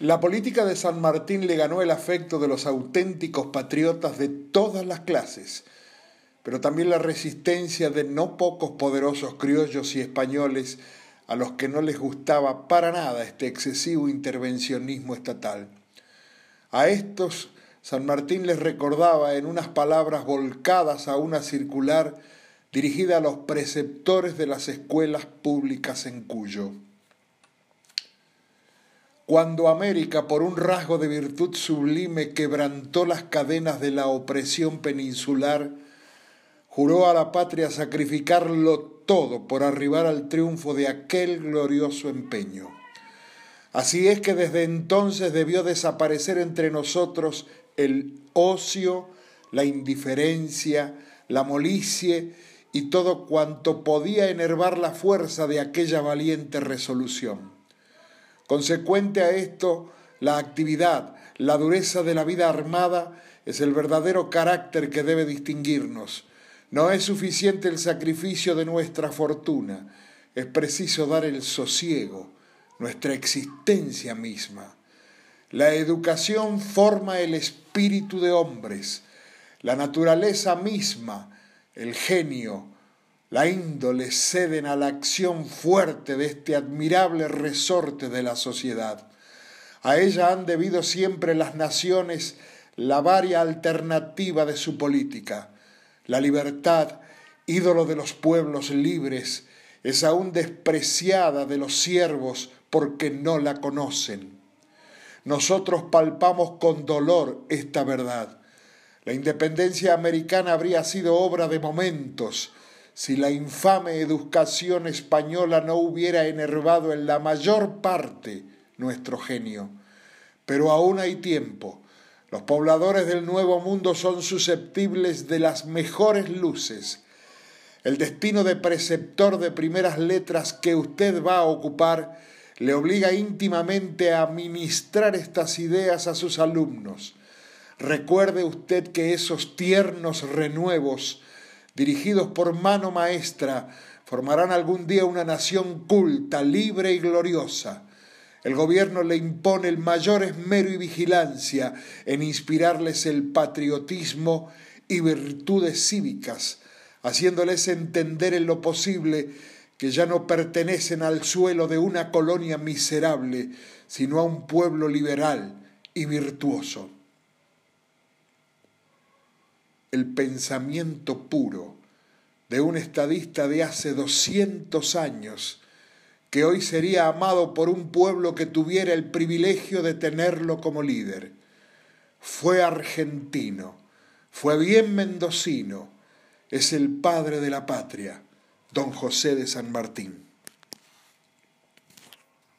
La política de San Martín le ganó el afecto de los auténticos patriotas de todas las clases, pero también la resistencia de no pocos poderosos criollos y españoles a los que no les gustaba para nada este excesivo intervencionismo estatal. A estos San Martín les recordaba en unas palabras volcadas a una circular dirigida a los preceptores de las escuelas públicas en Cuyo. Cuando América, por un rasgo de virtud sublime, quebrantó las cadenas de la opresión peninsular, juró a la patria sacrificarlo todo por arribar al triunfo de aquel glorioso empeño. Así es que desde entonces debió desaparecer entre nosotros el ocio, la indiferencia, la molicie y todo cuanto podía enervar la fuerza de aquella valiente resolución. Consecuente a esto, la actividad, la dureza de la vida armada es el verdadero carácter que debe distinguirnos. No es suficiente el sacrificio de nuestra fortuna, es preciso dar el sosiego, nuestra existencia misma. La educación forma el espíritu de hombres, la naturaleza misma, el genio, la índole ceden a la acción fuerte de este admirable resorte de la sociedad. A ella han debido siempre las naciones la varia alternativa de su política. La libertad, ídolo de los pueblos libres, es aún despreciada de los siervos porque no la conocen. Nosotros palpamos con dolor esta verdad. La independencia americana habría sido obra de momentos, si la infame educación española no hubiera enervado en la mayor parte nuestro genio. Pero aún hay tiempo. Los pobladores del Nuevo Mundo son susceptibles de las mejores luces. El destino de preceptor de primeras letras que usted va a ocupar le obliga íntimamente a ministrar estas ideas a sus alumnos. Recuerde usted que esos tiernos renuevos dirigidos por mano maestra, formarán algún día una nación culta, libre y gloriosa. El gobierno le impone el mayor esmero y vigilancia en inspirarles el patriotismo y virtudes cívicas, haciéndoles entender en lo posible que ya no pertenecen al suelo de una colonia miserable, sino a un pueblo liberal y virtuoso el pensamiento puro de un estadista de hace 200 años, que hoy sería amado por un pueblo que tuviera el privilegio de tenerlo como líder. Fue argentino, fue bien mendocino, es el padre de la patria, don José de San Martín.